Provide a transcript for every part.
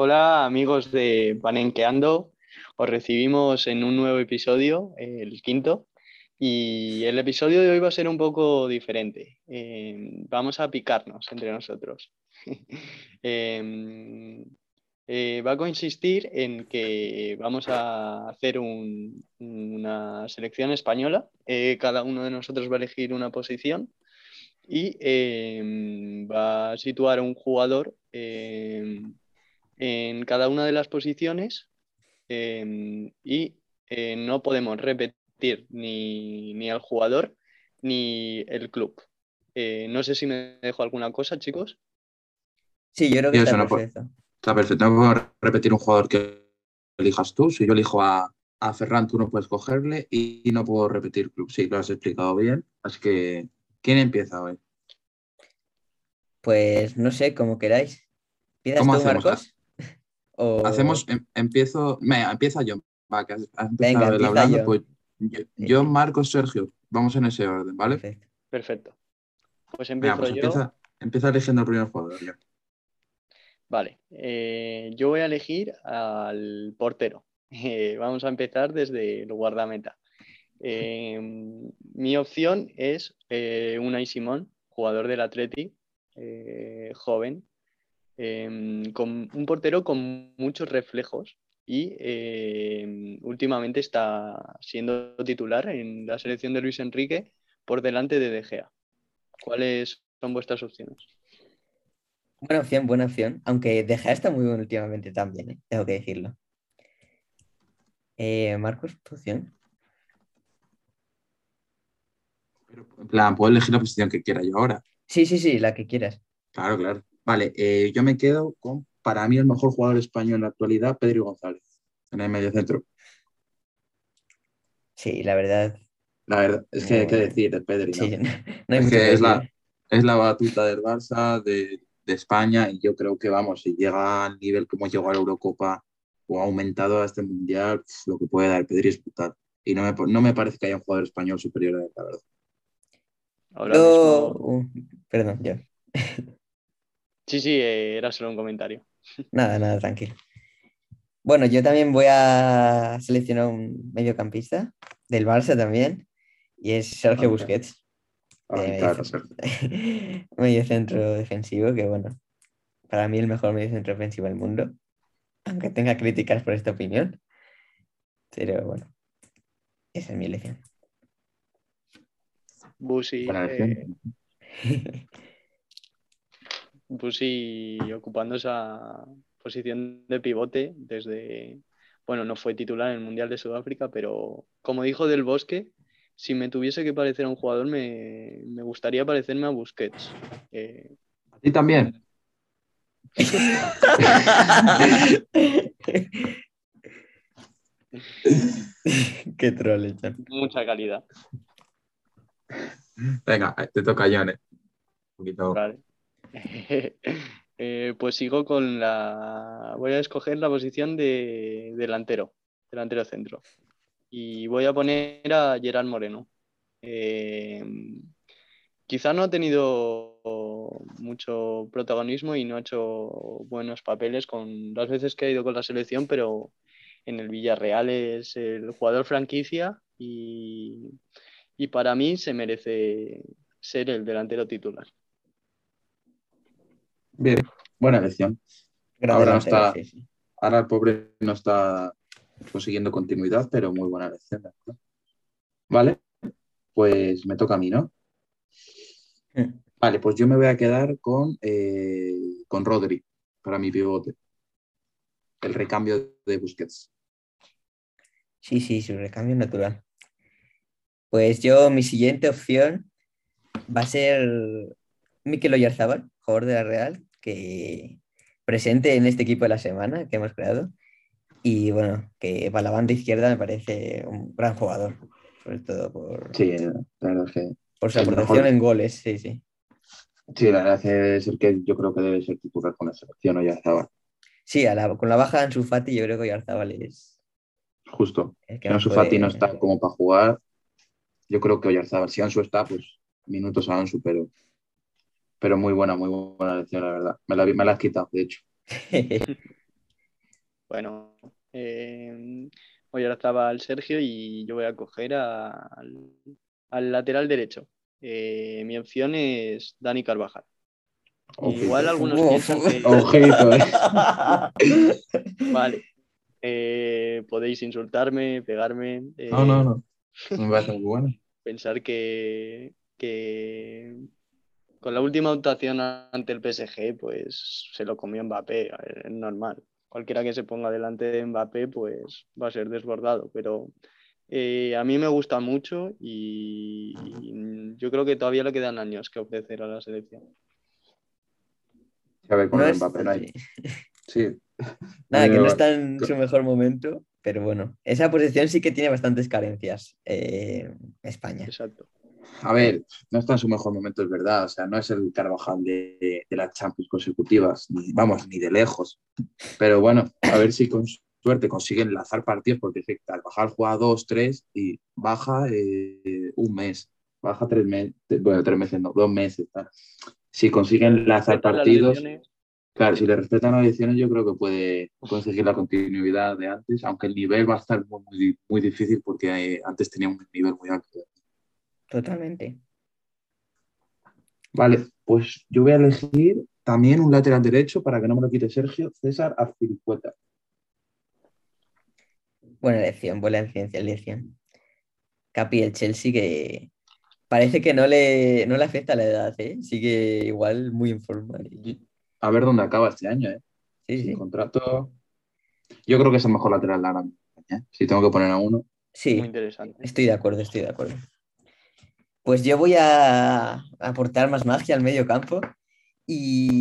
Hola amigos de Panenqueando, os recibimos en un nuevo episodio, el quinto, y el episodio de hoy va a ser un poco diferente. Eh, vamos a picarnos entre nosotros. Em, eh, va a consistir en que vamos a hacer una selección española. Eh, cada uno de nosotros va a elegir una posición y em, va a situar un jugador em, en cada una de las posiciones y no podemos repetir ni, ni al jugador ni el club. Eh, no sé si me dejo alguna cosa, chicos. Sí, yo creo que está perfecto. Está perfecto. No puedo repetir un jugador que elijas tú. Si yo elijo a, a Ferran, tú no puedes cogerle y, no puedo repetir club. Sí, lo has explicado bien. Así que, ¿quién empieza hoy? Pues no sé, como queráis. ¿Cómo hacemos? Marcos? Hacemos, em, empiezo, me, empieza yo. Va, que has, Venga, hablando, pues yo, Marcos, Sergio. Vamos en ese orden, ¿vale? Perfecto. Pues empiezo pues yo. Empieza, empieza, eligiendo el primer jugador. Vale. Eh, yo voy a elegir al portero. Eh, vamos a empezar desde el guardameta. Eh, mi opción es Unai Simón, jugador del Atleti, joven, con un portero con muchos reflejos y eh, últimamente está siendo titular en la selección de Luis Enrique por delante de De Gea. ¿Cuáles son vuestras opciones? Buena opción, buena opción. Aunque De Gea está muy bueno últimamente también, ¿eh? tengo que decirlo. Eh, Marcos, tu opción. en plan, puedo elegir la posición que quiera yo ahora. Sí, sí, sí, la que quieras. Claro, claro. Vale, yo me quedo con para mí el mejor jugador español en la actualidad, Pedro González, en el medio centro. Sí, la verdad. La verdad, es que hay que decir de Pedri. es que es la, es la batuta del Barça, de, España, y yo creo que, vamos, si llega al nivel como llegó a la Eurocopa o ha aumentado a este Mundial, lo que puede dar Pedri es brutal. Y no me, no me parece que haya un jugador español superior a él, la verdad. Ahora uh, perdón, ya. Sí, sí, eh, era solo un comentario. Nada, nada, tranquilo. Bueno, yo también voy a seleccionar un mediocampista del Barça también, y es Sergio Busquets. medio centro defensivo, que bueno, para mí el mejor medio centro defensivo del mundo, aunque tenga críticas por esta opinión. Pero bueno, esa es mi elección. Busi. Eh... Busi ocupando esa posición de pivote desde, bueno, no fue titular en el Mundial de Sudáfrica, pero como dijo Del Bosque, si me tuviese que parecer a un jugador, me, gustaría parecerme a Busquets. Eh, ¿A ti también? Qué troll, Mucha calidad. Venga, te toca, John. Un poquito. Vale. Eh, pues sigo con la. Voy a escoger la posición de delantero, delantero centro. Y voy a poner a Gerard Moreno. Eh, quizá no ha tenido mucho protagonismo y no ha hecho buenos papeles con las veces que ha ido con la selección, pero en el Villarreal es el jugador franquicia y, y para mí se merece ser el delantero titular. Bien, buena elección. ahora, está, ahora el pobre no está consiguiendo continuidad, pero muy buena elección. Vale, pues me toca a mí, ¿no? Vale, pues yo me voy a quedar con, eh, con Rodri para mi pivote. El recambio de Busquets. Sí, sí, su recambio natural. Pues yo, mi siguiente opción va a ser Mikel Oyarzábal, jugador de la Real, que presente en este equipo de la semana que hemos creado. Y bueno, que para la banda izquierda me parece un gran jugador, sobre todo por, sí, la que por su aportación en goles, sí, sí. Sí, la verdad es que yo creo que debe ser titular con la selección Oyarzábal. Sí, con la baja en su Fati yo creo que Oyarzábal es... Justo. que Ansu Fati no está como para jugar. Yo creo que Oyarzábal, si Ansu está, pues minutos a Ansu, pero pero muy buena, muy buena lección, la verdad. Me la, me la has quitado, de hecho. Bueno, eh, hoy ahora estaba el Sergio y yo voy a coger al, lateral derecho. Eh, mi opción es Dani Carvajal. Igual algunos piensan que. Ojito, eh. vale. Eh, podéis insultarme, pegarme. no, no, no. No va a ser bueno. Pensar que, que con la última votación ante el PSG, pues se lo comió Mbappé, es normal. Cualquiera que se ponga delante de Mbappé, pues va a ser desbordado, pero eh, a mí me gusta mucho y, yo creo que todavía le quedan años que ofrecer a la selección. A ver, con Mbappé no hay. Sí. Nada, que no está en su mejor momento, pero bueno, esa posición sí que tiene bastantes carencias eh, España. Exacto. A ver, no está en su mejor momento, es verdad. O sea, no es el Carvajal de, las Champions consecutivas, ni, vamos, ni de lejos. Pero bueno, a ver si con suerte consiguen lanzar partidos, porque Carvajal juega dos, tres y baja eh, un mes. Baja tres meses, bueno, tres meses, no, dos meses. Si consiguen lanzar partidos, claro, si le respetan las ediciones, yo creo que puede conseguir la continuidad de antes, aunque el nivel va a estar muy, muy, difícil porque eh, antes tenía un nivel muy alto. Totalmente. Vale, pues yo voy a elegir también un lateral derecho para que no me lo quite Sergio, César Azpilicueta. Buena elección, buena elección. Capi, el Chelsea que parece que no le, no le afecta la edad, ¿eh? sigue igual muy informal. A ver dónde acaba este año, ¿eh? Sí, sí. contrato. Yo creo que es el mejor lateral de la ¿eh? Si tengo que poner a uno. Sí, muy interesante. Estoy de acuerdo, estoy de acuerdo. Pues yo voy a aportar más magia al medio campo y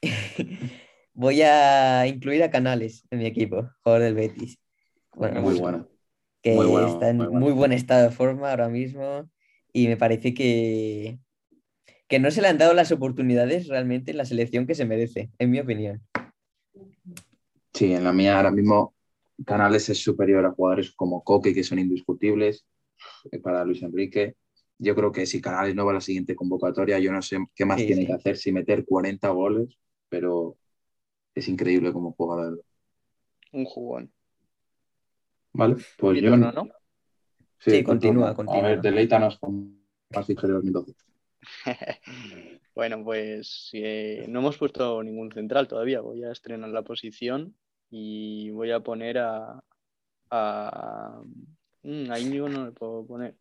voy a incluir a Canales en mi equipo, jugador del Betis. muy bueno. Que está en muy, buen estado de forma ahora mismo y me parece que, que no se le han dado las oportunidades realmente en la selección que se merece, en mi opinión. Sí, en la mía ahora mismo Canales es superior a jugadores como Coque, que son indiscutibles eh, para Luis Enrique yo creo que si Canales no va a la siguiente convocatoria, yo no sé qué más tiene que hacer si meter 40 goles, pero es increíble cómo juega. Un jugón. Vale, pues yo no. ¿no? Sí, continúa, continúa. A ver, deleítanos con más de 2012. bueno, pues eh, no hemos puesto ningún central todavía. Voy a estrenar la posición y voy a poner a. a... Mm, a Íñigo no le puedo poner.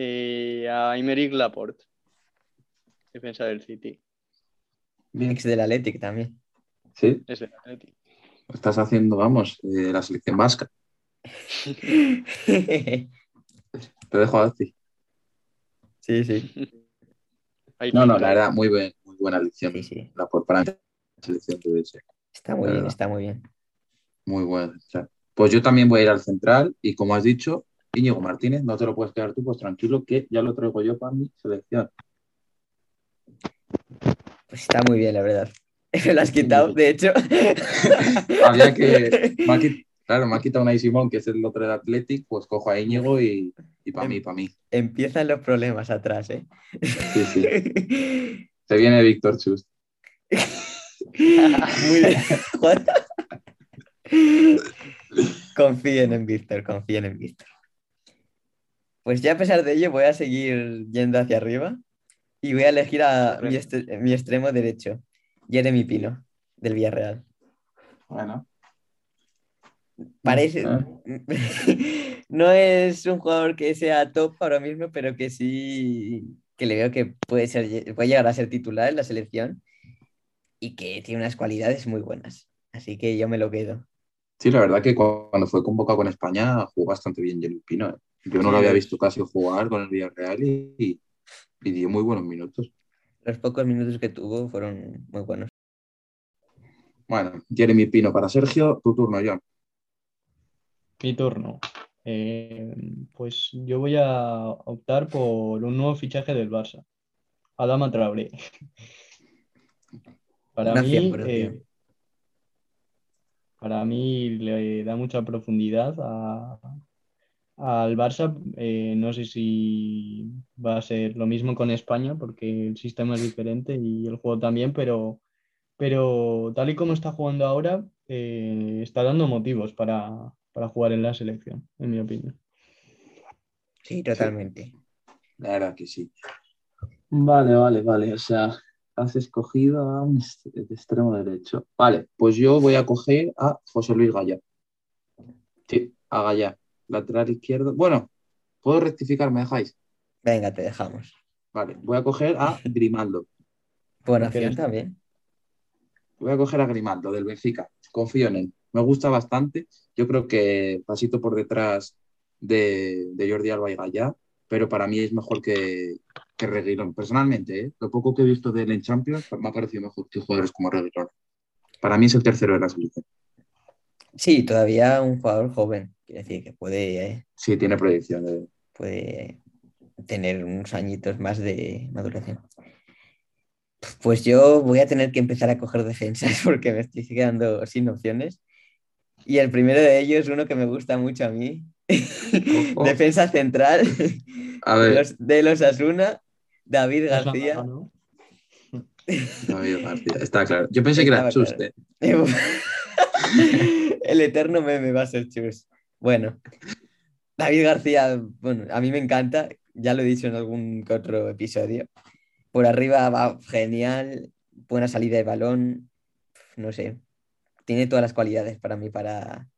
Eh, a Imeric Laporte, defensa del City. Ex del Athletic también. Sí. Es del Athletic. Estás haciendo, vamos, eh, la selección vasca. Te dejo a ti. Sí, sí. no, no, la verdad, muy, muy buena elección. Sí, sí. La por para la selección de Está muy bien, está muy bien. Muy buena. Pues yo también voy a ir al central y como has dicho, Íñigo Martínez, no te lo puedes quedar tú, pues tranquilo que ya lo traigo yo para mi selección. Pues está muy bien, la verdad. Me lo has quitado, de hecho. Había que. claro, me ha quitado una Simón, que es el otro de Athletic, pues cojo a Íñigo y, y para mí, para mí. Empiezan los problemas atrás, ¿eh? Sí, sí. Se viene Víctor Chus. muy bien. confíen en Víctor, confíen en Víctor. Pues ya a pesar de ello voy a seguir yendo hacia arriba y voy a elegir a mi, extremo derecho, Jeremy Pino, del Villarreal. Bueno. Parece... no es un jugador que sea top ahora mismo, pero que sí que le veo que puede, ser, puede llegar a ser titular en la selección y que tiene unas cualidades muy buenas. Así que yo me lo quedo. Sí, la verdad que cuando fue convocado con España jugó bastante bien Jeremy Pino. ¿eh? Yo no lo había visto casi jugar con el Villarreal y, y, dio muy buenos minutos. Los pocos minutos que tuvo fueron muy buenos. Bueno, Jeremy Pino para Sergio, tu turno, John. Mi turno. Eh, pues yo voy a optar por un nuevo fichaje del Barça. Adama Traoré. para mí, eh, para mí le da mucha profundidad a, al Barça. Eh, no sé si va a ser lo mismo con España, porque el sistema es diferente y el juego también, pero, pero tal y como está jugando ahora, eh, está dando motivos para, jugar en la selección, en mi opinión. Sí, totalmente. La verdad que sí. Vale, vale, vale. O sea, has escogido a un extremo derecho. Vale, pues yo voy a coger a José Luis Gaya. Sí, a Gaya. Lateral izquierdo. Bueno, ¿puedo rectificar? ¿Me dejáis? Venga, te dejamos. Vale, voy a coger a Grimaldo. Buena opción también. Voy a coger a Grimaldo del Benfica. Confío en él. Me gusta bastante. Yo creo que pasito por detrás de, Jordi Alba y Gaya, pero para mí es mejor que, que Reguilón. Personalmente, ¿eh? lo poco que he visto de él en Champions me ha parecido mejor que jugadores como Reguilón. Para mí es el tercero de la selección. Sí, todavía un jugador joven. Quiere decir que puede. Eh, sí, tiene proyección. Puede tener unos añitos más de maduración. Pues yo voy a tener que empezar a coger defensas porque me estoy quedando sin opciones. Y el primero de ellos, uno que me gusta mucho a mí, defensa central De, los, Asuna, David García. David García, está claro. Yo pensé que era Chus. el eterno meme va a ser Chus. Bueno, David García, bueno, a mí me encanta, ya lo he dicho en algún otro episodio. Por arriba va genial, buena salida de balón, no sé, tiene todas las cualidades para mí para,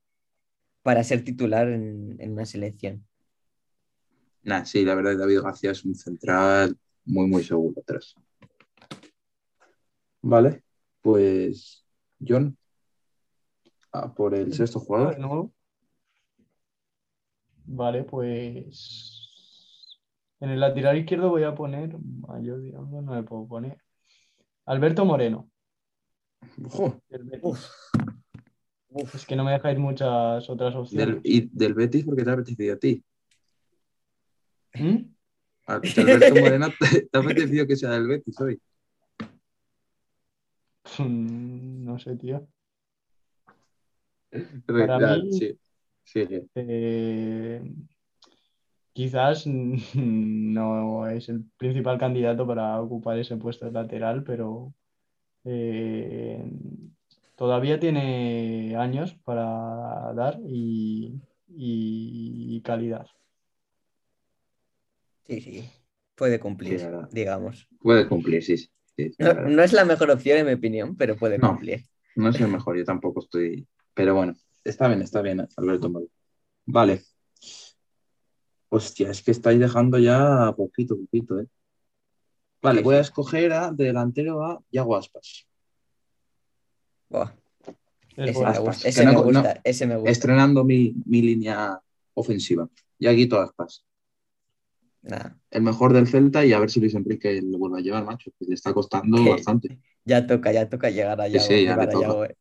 para ser titular en, una selección. Nah, sí, la verdad, David García es un central muy, muy seguro atrás. Vale, pues John, por el sexto jugador. Vale, pues en el lateral izquierdo voy a poner, mayor digamos, no me puedo poner. Alberto Moreno. Es que no me dejáis muchas otras opciones. ¿Y del Betis porque te ha apetecido a ti? ¿Mm? Alberto Moreno te, ha apetecido que sea del Betis hoy. No sé, tío. Para mí, sí. Sí. Eh, quizás no es el principal candidato para ocupar ese puesto de lateral, pero eh, todavía tiene años para dar y, calidad. Sí, sí, puede cumplir, digamos. Puede cumplir, sí. no, es la mejor opción en mi opinión, pero puede cumplir. No es el mejor, yo tampoco estoy. Pero bueno, está bien, está bien, Alberto Vale, Hostia, es que estáis dejando ya poquito, poquito, ¿eh? Vale, voy a escoger a delantero a Yago Aspas. Ese, me gusta, ese, me gusta, Estrenando mi, línea ofensiva. Y aquí todas Aspas. El mejor del Celta y a ver si Luis Enrique lo vuelve a llevar, macho, que le está costando bastante. Ya toca, ya toca llegar a Yago. Eh.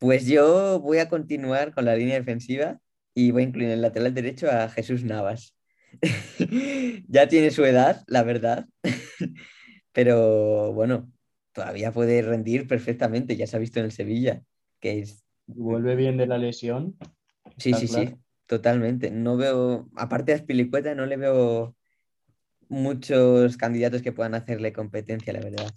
Pues yo voy a continuar con la línea defensiva y voy a incluir en el lateral derecho a Jesús Navas. ya tiene su edad, la verdad, pero bueno, todavía puede rendir perfectamente, ya se ha visto en el Sevilla, que es... Vuelve bien de la lesión. Sí, sí, sí, totalmente. No veo, aparte de Aspilicueta, no le veo muchos candidatos que puedan hacerle competencia, la verdad.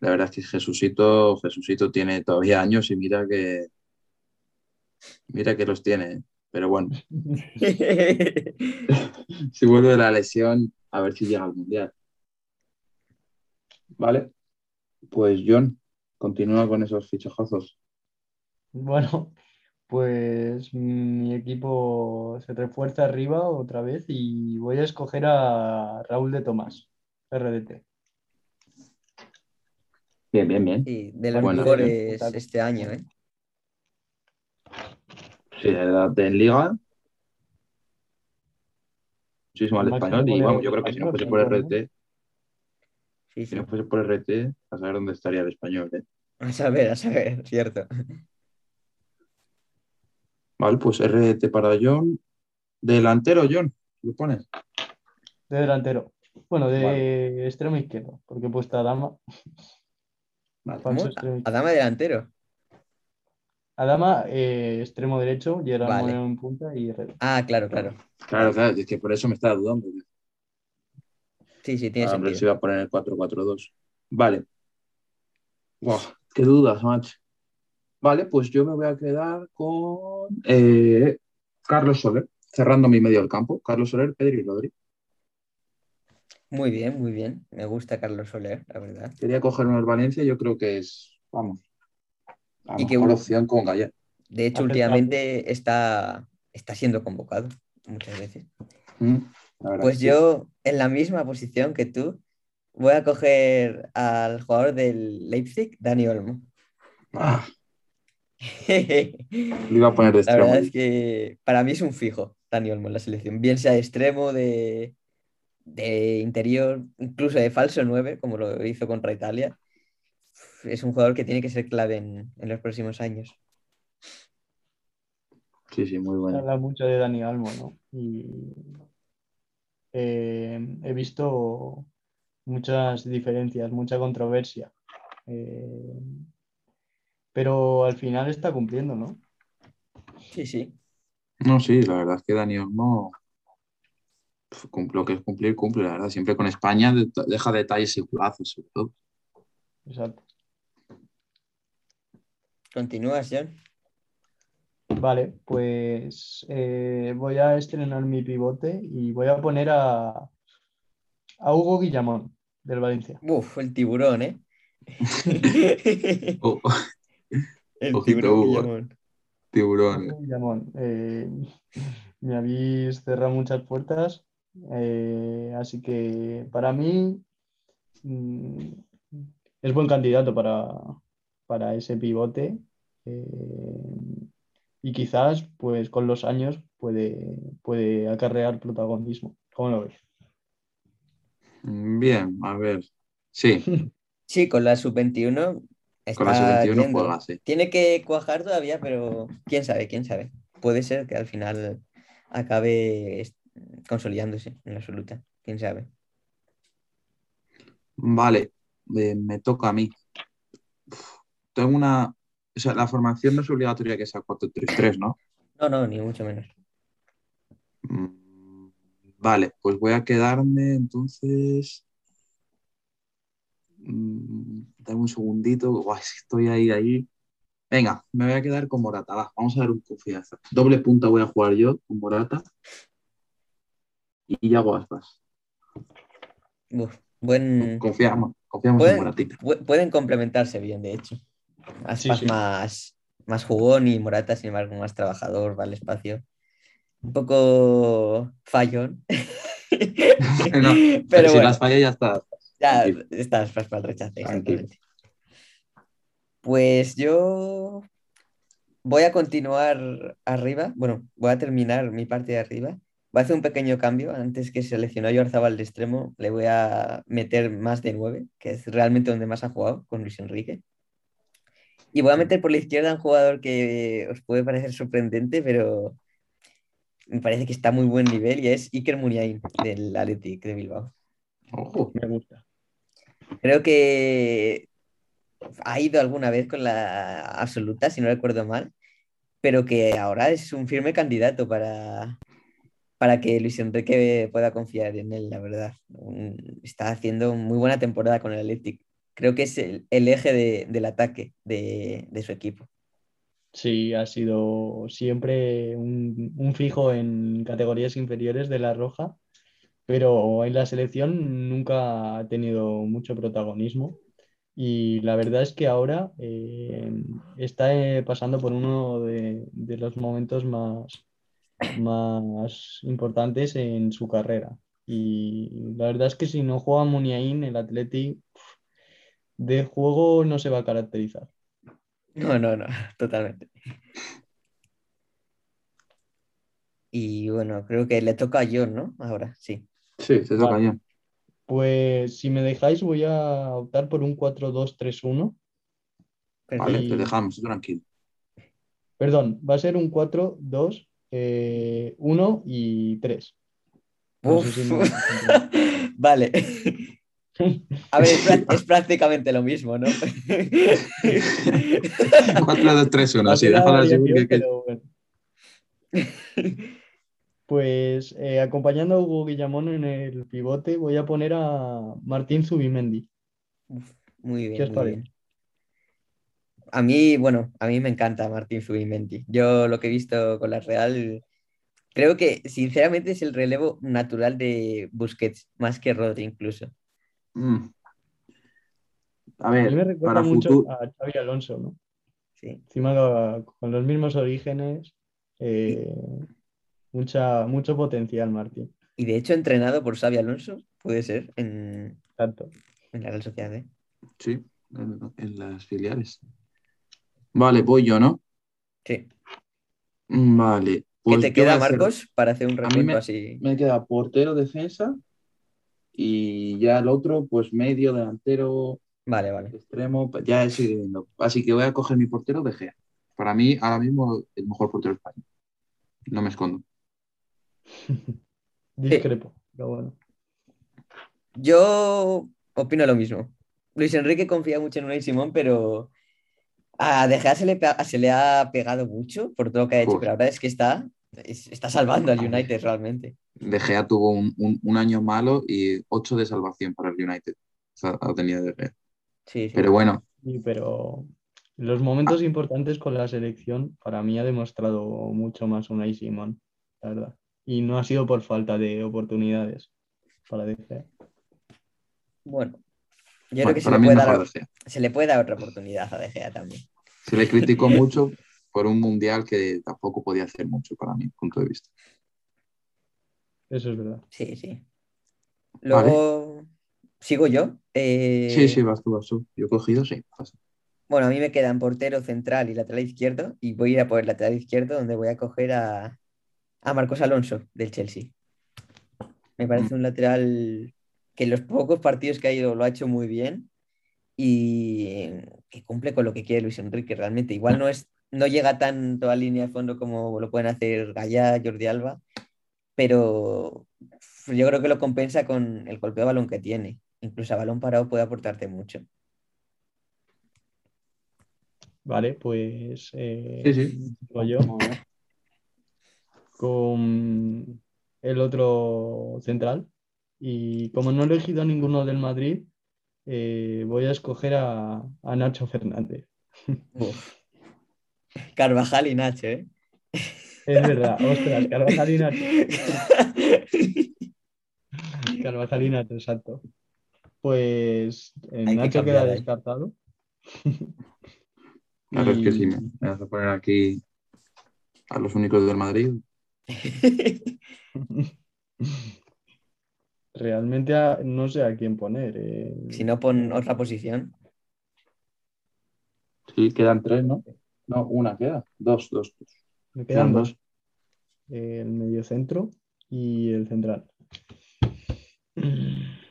La verdad es que Jesucito, Jesucito tiene todavía años y mira que mira que los tiene, pero bueno. si vuelve de la lesión, a ver si llega al mundial. Vale, pues John, continúa con esos fichajazos. Bueno, pues mi equipo se refuerza arriba otra vez y voy a escoger a Raúl de Tomás, RDT. Bien, bien, bien. Sí, de los mejores este año, ¿eh? Sí, de, en Liga. Muchísimo al español. Y vamos, yo creo que si no fuese por RT. Si no fuese por RT, a saber dónde estaría el español, ¿eh? A saber, a saber, cierto. Vale, pues RT para John. Delantero, John, ¿lo pones? De delantero. Bueno, de extremo izquierdo, porque he puesto a Dama. Adama delantero. Adama, eh, extremo derecho, y vale. en punta y Ah, claro, claro. Claro, claro, es que por eso me estaba dudando. Sí, sí, tiene ah, sentido. se iba a poner el 4-4-2. Vale. qué dudas, macho. Vale, pues yo me voy a quedar con eh, Carlos Soler, cerrando mi medio del campo. Carlos Soler, Pedri y Rodri. Muy bien, muy bien. Me gusta Carlos Soler, la verdad. Quería coger uno Valencia, yo creo que es, vamos, la y mejor opción con Gallet. De hecho, últimamente está, está siendo convocado muchas veces. Mm, pues yo, en la misma posición que tú, voy a coger al jugador del Leipzig, Dani Olmo. Ah. Lo iba a poner de extremo. La verdad es que para mí es un fijo Dani Olmo en la selección. Bien sea de extremo, de, de interior, incluso de falso 9, como lo hizo contra Italia. Es un jugador que tiene que ser clave en, en los próximos años. Sí, sí, muy bueno. Se habla mucho de Dani Almo, ¿no? Y eh, he visto muchas diferencias, mucha controversia. Eh, pero al final está cumpliendo, ¿no? Sí, sí. No, sí, la verdad es que Dani Olmo lo que es cumplir, cumple, la verdad. Siempre con España deja detalles y culazos, sobre todo. Exacto. ¿Continúas, John? Vale, pues eh, voy a estrenar mi pivote y voy a poner a, a Hugo Guillamón, del Valencia. Uf, el tiburón, ¿eh? Oh. El tiburón Guillamón. Tiburón. Guillamón. Eh, me habéis cerrado muchas puertas, eh, así que para mí mm, es buen candidato para, para ese pivote y quizás pues con los años puede, puede acarrear protagonismo. ¿Cómo lo ves? Bien, a ver. Sí. Sí, con la sub-21 con la sub-21 juega, sí. Tiene que cuajar todavía, pero quién sabe, quién sabe. Puede ser que al final acabe consolidándose en la absoluta. Quién sabe. Vale, me toca a mí. Tengo una, o sea, la formación no es obligatoria que sea 4-3-3, ¿no? No, no, ni mucho menos. Mm, vale, pues voy a quedarme entonces. Mm, dame un segundito. estoy ahí, ahí. Venga, me voy a quedar con Morata. vamos a dar un confianza. Doble punta voy a jugar yo con Morata. Y hago aspas. buen... Confiamos, confiamos en Moratita. Pueden complementarse bien, de hecho. Aspas Más, más jugón y Morata, sin embargo, más trabajador, va al espacio. Un poco fallón. pero, si las falla ya está. Ya estás para el rechace, Pues yo voy a continuar arriba. Bueno, voy a terminar mi parte de arriba. Voy a hacer un pequeño cambio. Antes que seleccionó yo Arzabal de extremo, le voy a meter más de nueve, que es realmente donde más ha jugado con Luis Enrique. Y voy a meter por la izquierda un jugador que os puede parecer sorprendente, pero me parece que está a muy buen nivel y es Iker Muniain del Athletic de Bilbao. Ojo, me gusta. Creo que ha ido alguna vez con la absoluta, si no recuerdo mal, pero que ahora es un firme candidato para, para que Luis Enrique pueda confiar en él, la verdad. Está haciendo muy buena temporada con el Athletic creo que es el, eje del ataque de, su equipo. Sí, ha sido siempre un, fijo en categorías inferiores de la Roja, pero en la selección nunca ha tenido mucho protagonismo. Y la verdad es que ahora eh, está eh, pasando por uno de, los momentos más, más importantes en su carrera. Y la verdad es que si no juega Muniain, el Atleti de juego no se va a caracterizar. No, no, no, totalmente. Y bueno, creo que le toca a John, ¿no? Ahora, sí. Sí, se toca a John. Pues si me dejáis, voy a optar por un 4-2-3-1. Vale, te dejamos, tranquilo. Perdón, va a ser un 4-2, 1 eh, y 3. vale. A ver, es, prácticamente lo mismo, ¿no? 4, 2, 3, 1. Sí, déjalo así. Que... Pues eh, acompañando a Hugo Guillamón en el pivote, voy a poner a Martín Zubimendi. muy bien. ¿Qué os parece? A mí, bueno, a mí me encanta Martín Zubimendi. Yo lo que he visto con la Real, creo que sinceramente es el relevo natural de Busquets, más que Rodri incluso. Mm. A A mí ver, me recuerda para mucho futuro. a Xavi Alonso, ¿no? Sí. Encima con los mismos orígenes, eh, mucha, mucho potencial, Martín. Y de hecho, entrenado por Xavi Alonso, puede ser, en, Tanto. en la Real Sociedad. ¿eh? Sí, en, en las filiales. Vale, voy yo, ¿no? Sí. Mm, Vale. ¿Qué pues te queda, Marcos, para hacer un recuento así? Me queda portero, defensa y ya el otro, pues medio, delantero, Vale, vale. extremo, pues ya es ir viendo. Así que voy a coger mi portero de Gea. Para mí, ahora mismo, el mejor portero de España. No me escondo. Discrepo, pero bueno. Yo opino lo mismo. Luis Enrique confía mucho en Unai Simón, pero a De Gea se le, pe- se le ha pegado mucho por todo lo que ha hecho, Uf. pero ahora es que está, es- está salvando al United realmente. De Gea tuvo un, un- un año malo y ocho de salvación para el United. O sea, ha tenido De Gea. Sí, sí. Pero bueno, Sí, pero los momentos importantes con la selección, para mí ha demostrado mucho más Unai Simón, la verdad. Y no ha sido por falta de oportunidades para De Gea. Bueno, yo bueno, creo que se le, puede dar, De Gea. se le puede dar otra oportunidad a De Gea también. Se le criticó mucho por un mundial que tampoco podía hacer mucho para mi punto de vista. Eso es verdad. Sí, sí. Luego, sigo yo. Eh, Sí, sí, vas tú, vas tú. Yo he cogido, sí. Bueno, a mí me quedan portero central y lateral izquierdo, y voy a ir a por el lateral izquierdo, donde voy a coger a, a Marcos Alonso del Chelsea. Me parece un lateral que en los pocos partidos que ha ido lo ha hecho muy bien y que cumple con lo que quiere Luis Enrique realmente. Igual no es, no llega tanto a línea de fondo como lo pueden hacer Gallá, Jordi Alba, pero yo creo que lo compensa con el golpeo de balón que tiene. Incluso a balón parado puede aportarte mucho. Vale, pues eh, Sí, sí. digo yo con el otro central. Y como no he elegido a ninguno del Madrid, eh, voy a escoger a, a Nacho Fernández. Uf. Carvajal y Nacho, ¿eh? Es verdad, ostras, Carvajal y Nacho. Carvajal y Nacho, exacto. Pues eh, que Nacho cambiar queda ahí. descartado. Claro, es que Y- sí, me me vas a poner aquí a los únicos del Madrid. Realmente a- no sé a quién poner. eh. si no, pon otra posición. Sí, quedan tres, ¿no? No, una queda. Dos, dos. dos. Me quedan Quedan dos. dos. El mediocentro y el central.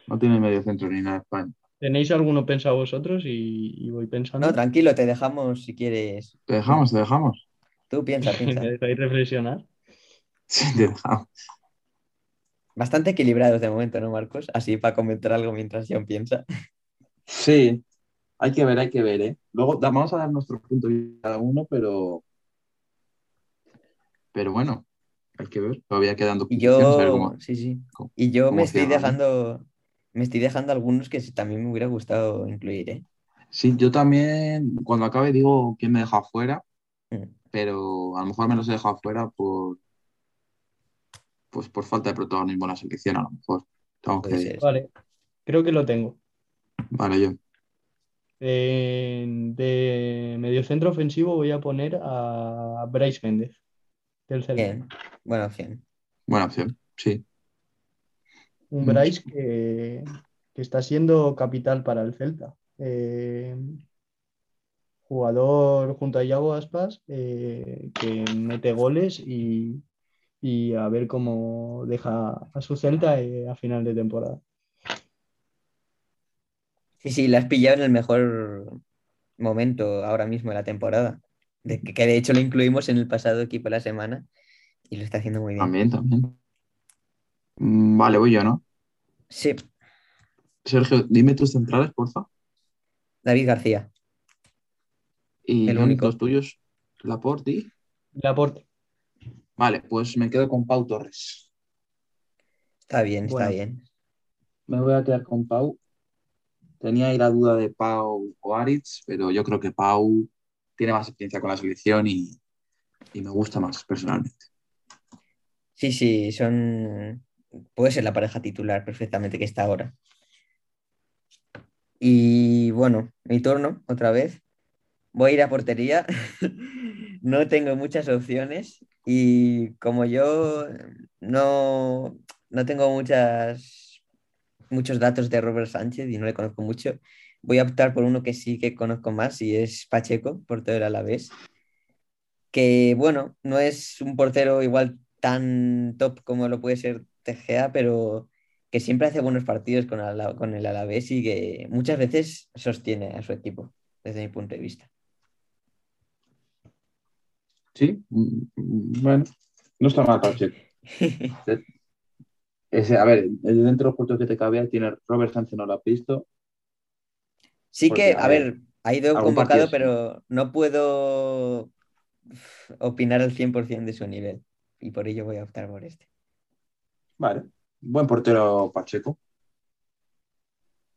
No tiene medio centro ni nada España. ¿Tenéis alguno pensado vosotros y, y voy pensando? No, tranquilo, te dejamos si quieres. Te dejamos, te dejamos. Tú piensa, piensa. ¿Me dejáis reflexionar? Sí, te dejamos. Bastante equilibrados de momento, ¿no, Marcos? Así para comentar algo mientras John piensa. Sí, hay que ver, hay que ver, ¿eh? Luego vamos a dar nuestro punto de vista cada uno, pero. Pero bueno, hay que ver. Todavía quedan dos Y yo, cómo- sí, sí. cómo- Y yo me estoy dejando, me estoy dejando algunos que también me hubiera gustado incluir, ¿eh? Sí, yo también, cuando acabe, digo quién me deja fuera, Mm. pero a lo mejor me los he dejado fuera por. Pues por falta de protagonismo en la selección, a lo mejor. Vale, creo que lo tengo. Vale, yo. De mediocentro ofensivo voy a poner a Bryce Méndez, del Celta. Bien, buena opción. Buena opción, sí. Un Mm. Bryce que, que está siendo capital para el Celta. Eh, jugador junto a Iago Aspas eh, que mete goles y, y a ver cómo deja a su Celta eh, a final de temporada. Sí, sí, la has pillado en el mejor momento ahora mismo de la temporada. De que, que de hecho lo incluimos en el pasado equipo de la semana y lo está haciendo muy bien. También, también. Mm, Vale, voy yo, ¿no? Sí, Sergio, dime tus centrales, porfa. David García. Y El único. los tuyos, Laporte y... Laporte. Vale, pues me quedo con Pau Torres. Está bien, está Bueno. bien. Me voy a quedar con Pau. Tenía ahí la duda de Pau o Aritz, pero yo creo que Pau tiene más experiencia con la selección y, y me gusta más personalmente. Sí, sí, son. Puede ser la pareja titular perfectamente que está ahora. Y bueno, mi turno, otra vez. Voy a ir a portería. no tengo muchas opciones. Y como yo no, no tengo muchas, muchos datos de Robert Sánchez y no le conozco mucho, voy a optar por uno que sí que conozco más y es Pacheco, portero del Alavés. Que bueno, no es un portero igual tan top como lo puede ser TGA, pero que siempre hace buenos partidos con el Alavés y que muchas veces sostiene a su equipo, desde mi punto de vista. Sí, mm, bueno, no está mal Pacheco. Ese, a ver, dentro de los puertos que te cabía tiene Robert Sánchez, no lo has visto. Sí que, a, ver, ha ido convocado, pero no puedo opinar al 100% de su nivel y por ello voy a optar por este. Vale, buen portero Pacheco.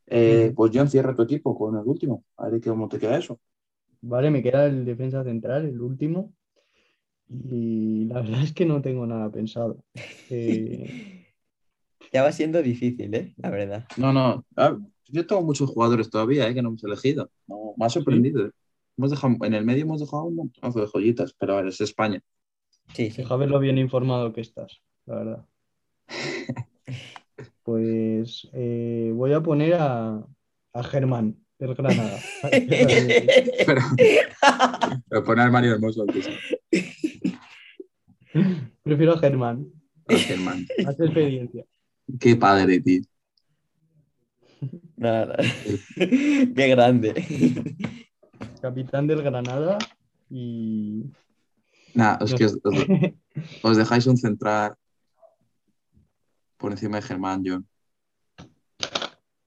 Eh, pues John, cierra tu equipo con el último. A ver cómo te queda eso. Vale, me queda el defensa central, el último. Y la verdad es que no tengo nada pensado. Eh, ya va siendo difícil, ¿eh? La verdad. No, no. Ah, yo tengo muchos jugadores todavía, ¿eh? Que no hemos elegido. me ha sorprendido. ¿eh? Hemos dejado, en el medio hemos dejado un montón de joyitas, pero a ver, es España. Sí, sí. Deja lo bien informado que estás, la verdad. Pues eh, voy a poner a, a Germán, del Granada. pero, pero poner a Mario Hermoso. Prefiero a Germán. A Germán. Hace experiencia. Qué padre, tío. Nada. Qué grande. Capitán del Granada y Nada, es que os, dejáis un central por encima de Germán, John.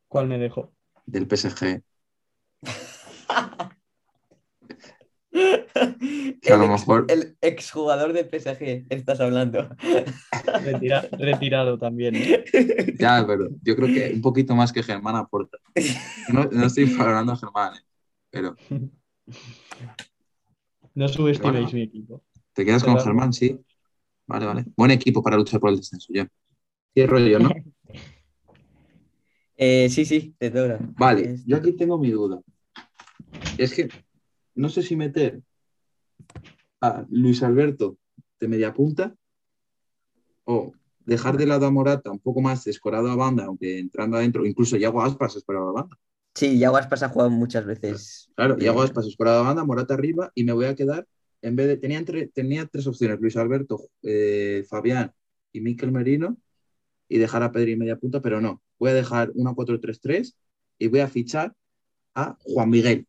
¿Cuál me dejó? Del PSG. a lo mejor... el exjugador del PSG, estás hablando. retirado también. Ya, pero yo creo que un poquito más que Germán aporta. No, estoy valorando a Germán, ¿eh? pero. No subestiméis mi equipo. ¿Te quedas con Germán? Sí. Vale, vale. Buen equipo para luchar por el descenso, ya. Cierro yo, ¿no? Eh, sí, sí, te toca. Vale, yo aquí tengo mi duda. Es que no sé si meter a Luis Alberto de media punta o dejar de lado a Morata un poco más escorado a banda, aunque entrando adentro, incluso Yago Aspas escorado a banda. Sí, Yago Aspas ha jugado muchas veces. Claro, Yago Aspas escorado a banda, Morata arriba y me voy a quedar en vez de, tenía, tenía tres opciones, Luis Alberto, eh, Fabián y Miquel Merino, y dejar a Pedri media punta, pero no, voy a dejar una 4-3-3 y voy a fichar a Juan Miguel,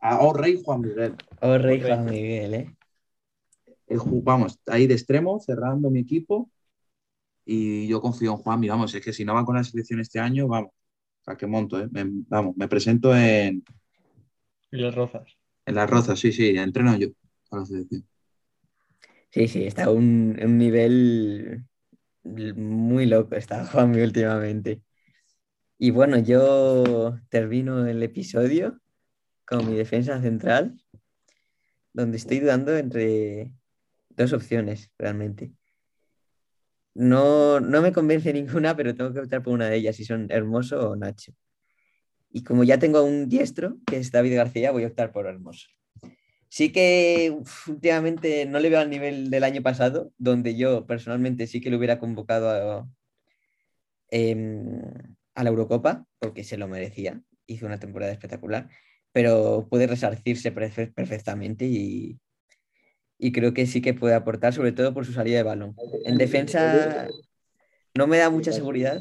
a O Rey Juan Miguel. O Rey Juan Miguel, ¿eh? vamos, ahí de extremo, cerrando mi equipo, y yo confío en Juan, y vamos, es que si no va con la selección este año, vamos, a qué monto, ¿eh? vamos, me presento en... En las rozas. En las rozas, sí, sí, entreno yo. Sí, sí, está un, un nivel muy loco, está Juanmi últimamente. Y bueno, yo termino el episodio con mi defensa central, donde estoy dudando entre dos opciones realmente. No, no me convence ninguna, pero tengo que optar por una de ellas, si son Hermoso o Nacho. Y como ya tengo un diestro, que es David García, voy a optar por Hermoso. Sí que últimamente no le veo al nivel del año pasado, donde yo personalmente sí que lo hubiera convocado em, a, la Eurocopa, porque se lo merecía, hizo una temporada espectacular, pero puede resarcirse perfectamente y, y creo que sí que puede aportar, sobre todo por su salida de balón. En defensa no me da mucha seguridad,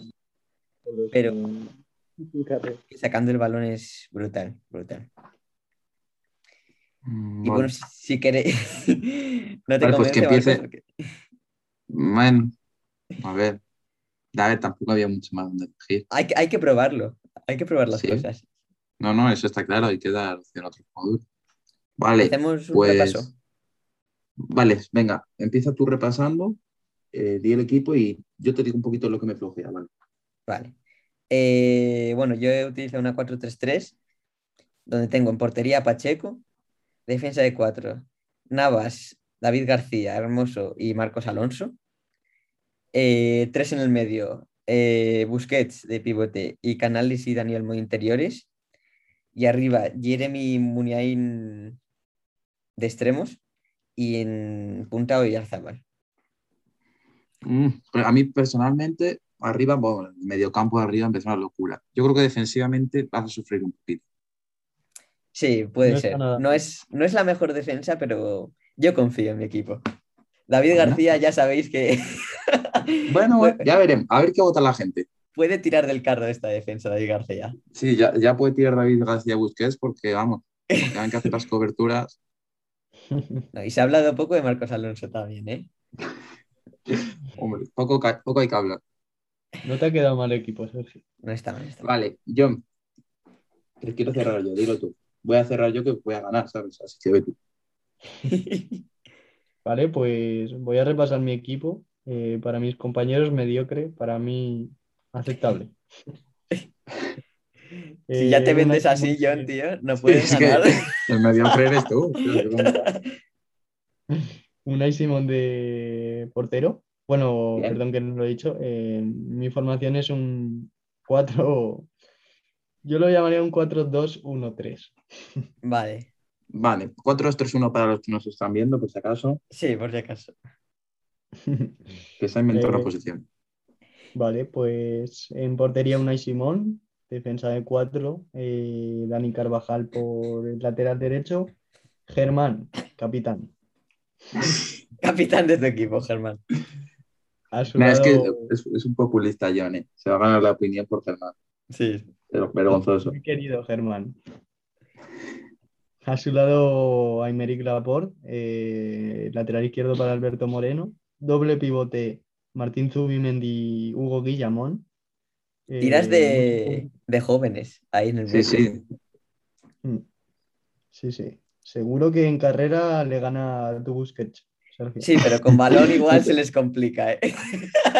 pero sacando el balón es brutal, brutal. Mm, y bueno, si, queréis. no te pues que empiece. Bueno, a ver. A ver, tampoco había mucho más donde elegir. Hay, hay que probarlo. Hay que probar las cosas. No, no, eso está claro. Hay que dar opción a otro jugador. Vale. Hacemos un pues, repaso. Vale, venga, empieza tú repasando, eh, di el equipo y yo te digo un poquito lo que me flojea, ¿vale? Vale. Eh, bueno, yo he utilizado una 4-3-3, donde tengo en portería a Pacheco, defensa de cuatro. Navas, David García, Hermoso y Marcos Alonso. Eh, tres en el medio, eh, Busquets de pivote y Canales y Daniel Mo interiores. Y arriba, Jeremy Muniain de extremos y en punta Oyarzabal. Mm, a mí personalmente, arriba, bueno, medio campo de arriba empezó una locura. Yo creo que defensivamente vas a sufrir un poquito. Sí, puede ser. No es, no es la mejor defensa, pero yo confío en mi equipo. David García, ya sabéis que. bueno, ya veremos. A ver qué vota la gente. Puede tirar del carro esta defensa, David García. Sí, ya, puede tirar David García Busquets porque, vamos, tienen que hacer las coberturas. y se ha hablado poco de Marcos Alonso también, ¿eh? Hombre, poco, poco hay que hablar. No te ha quedado mal equipo, Sergio. No está mal. Vale, John. quiero cerrar yo, dilo tú. Voy a cerrar yo que voy a ganar, ¿sabes? Así que ve tú. Vale, pues voy a repasar mi equipo. Eh, para mis compañeros, mediocre. Para mí, aceptable. Si ya te eh, vendes así, John, tío, no puedes ganar. el mediocre eres tú. Unai Simón de portero. Bueno, perdón que no lo he dicho. Eh, mi formación es un 4. Yo lo llamaría un 4-2-1-3. Vale. Vale, 4-2-3-1 para los que nos están viendo, por si acaso. Sí, por si acaso. que se ha inventado la eh, posición. Vale, pues en portería Unai Simón, defensa de 4, eh, Dani Carvajal por el lateral derecho, Germán, capitán. capitán de tu equipo, Germán. Es que es, un populista, John. ¿eh? Se va a ganar la opinión por Germán. Sí. Pero vergonzoso. Mi querido Germán. A su lado, Aymeric Laporte, eh, lateral izquierdo para Alberto Moreno. Doble pivote, Martín Zubimendi, Hugo Guillamón. Tiras de, de, jóvenes ahí en el Sí, sí. Mm. Sí, sí. Seguro que en carrera le gana a tu Busquets. Sí, pero con balón igual se les complica. ¿eh?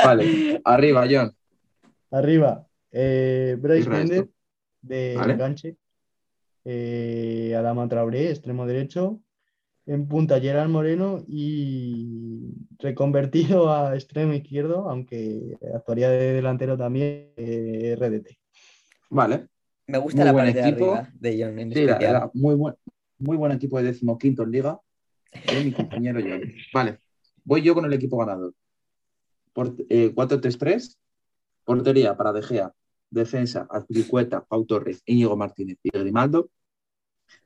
Vale, arriba, John. Arriba, eh, Bryce Mendes de enganche. Eh, Adama Traoré, extremo derecho. En punta Gerard Moreno y reconvertido a extremo izquierdo, aunque actuaría de delantero también eh, RDT. Vale. Me gusta la buen equipo de, John. En muy, buen, muy buen equipo de decimoquinto en liga mi compañero yo. Vale, voy yo con el equipo ganador. 4-3-3, eh, portería para De Gea, defensa, Azpilicueta, Pau Torres, Íñigo Martínez y Grimaldo.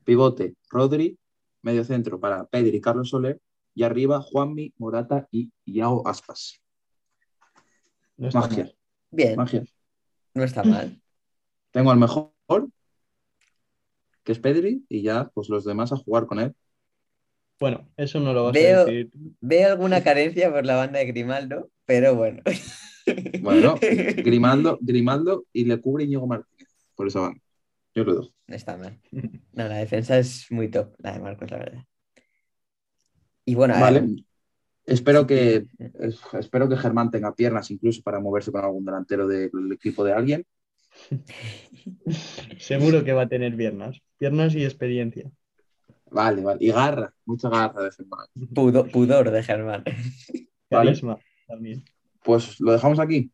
Pivote, Rodri, medio centro para Pedri y Carlos Soler. Y arriba, Juanmi, Morata y Iago Aspas. Magia. Bien. Magia. No está mal. Tengo al mejor, que es Pedri, y ya, pues los demás a jugar con él. Bueno, eso no lo vas veo, a decir. Veo alguna carencia por la banda de Grimaldo, pero bueno. Bueno, Grimaldo, Grimaldo y le cubre Íñigo Martínez por esa banda. Yo lo doy. No está mal. No, la defensa es muy top, la de Marcos, la verdad. Y bueno, vale. Espero que, espero que Germán tenga piernas incluso para moverse con algún delantero del equipo de alguien. Seguro que va a tener piernas. Piernas y experiencia. Vale, vale. Y garra, mucha garra de Germán. pudor de Germán. Carisma también. Pues lo dejamos aquí.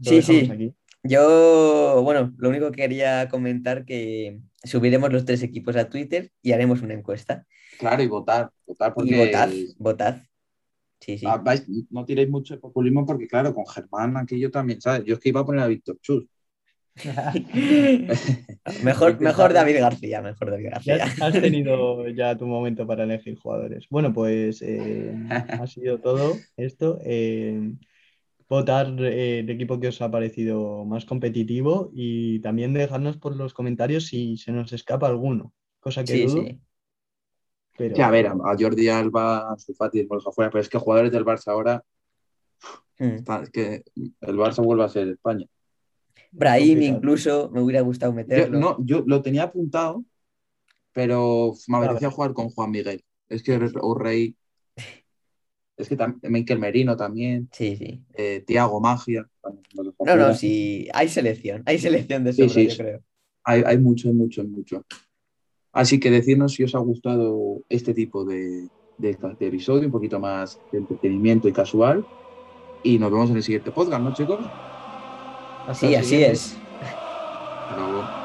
sí, sí. Yo, bueno, lo único que quería comentar que subiremos los tres equipos a Twitter y haremos una encuesta. Claro, y votar, votar porque... Y votad, votad. Sí, sí. Ah, no tiréis mucho de populismo porque, claro, con Germán aquí yo también, ¿sabes? Yo es que iba a poner a Víctor Chus, mejor, mejor David García, mejor David García. has tenido ya tu momento para elegir jugadores. Bueno, pues eh, ha sido todo esto. Eh, votar eh, el equipo que os ha parecido más competitivo y también dejarnos por los comentarios si se nos escapa alguno, cosa que dudo. a ver, a Jordi Alba, su Fati, afuera, pero es que jugadores del Barça ahora, mm. es que el Barça vuelve a ser España. Brahim incluso, me hubiera gustado meterlo. Yo, no, yo lo tenía apuntado, pero me apetecía jugar con Juan Miguel. Es que o Rey. Es que también Michael Merino también. Sí, sí. Eh, Tiago Magia. No, no, sí. Hay selección. Hay selección de sobra, yo creo. Hay, hay mucho, mucho, mucho. Así que decirnos si os ha gustado este tipo de, de, episodio, un poquito más de entretenimiento y casual. Y nos vemos en el siguiente podcast, ¿no, chicos? Sí, así es. Hasta luego.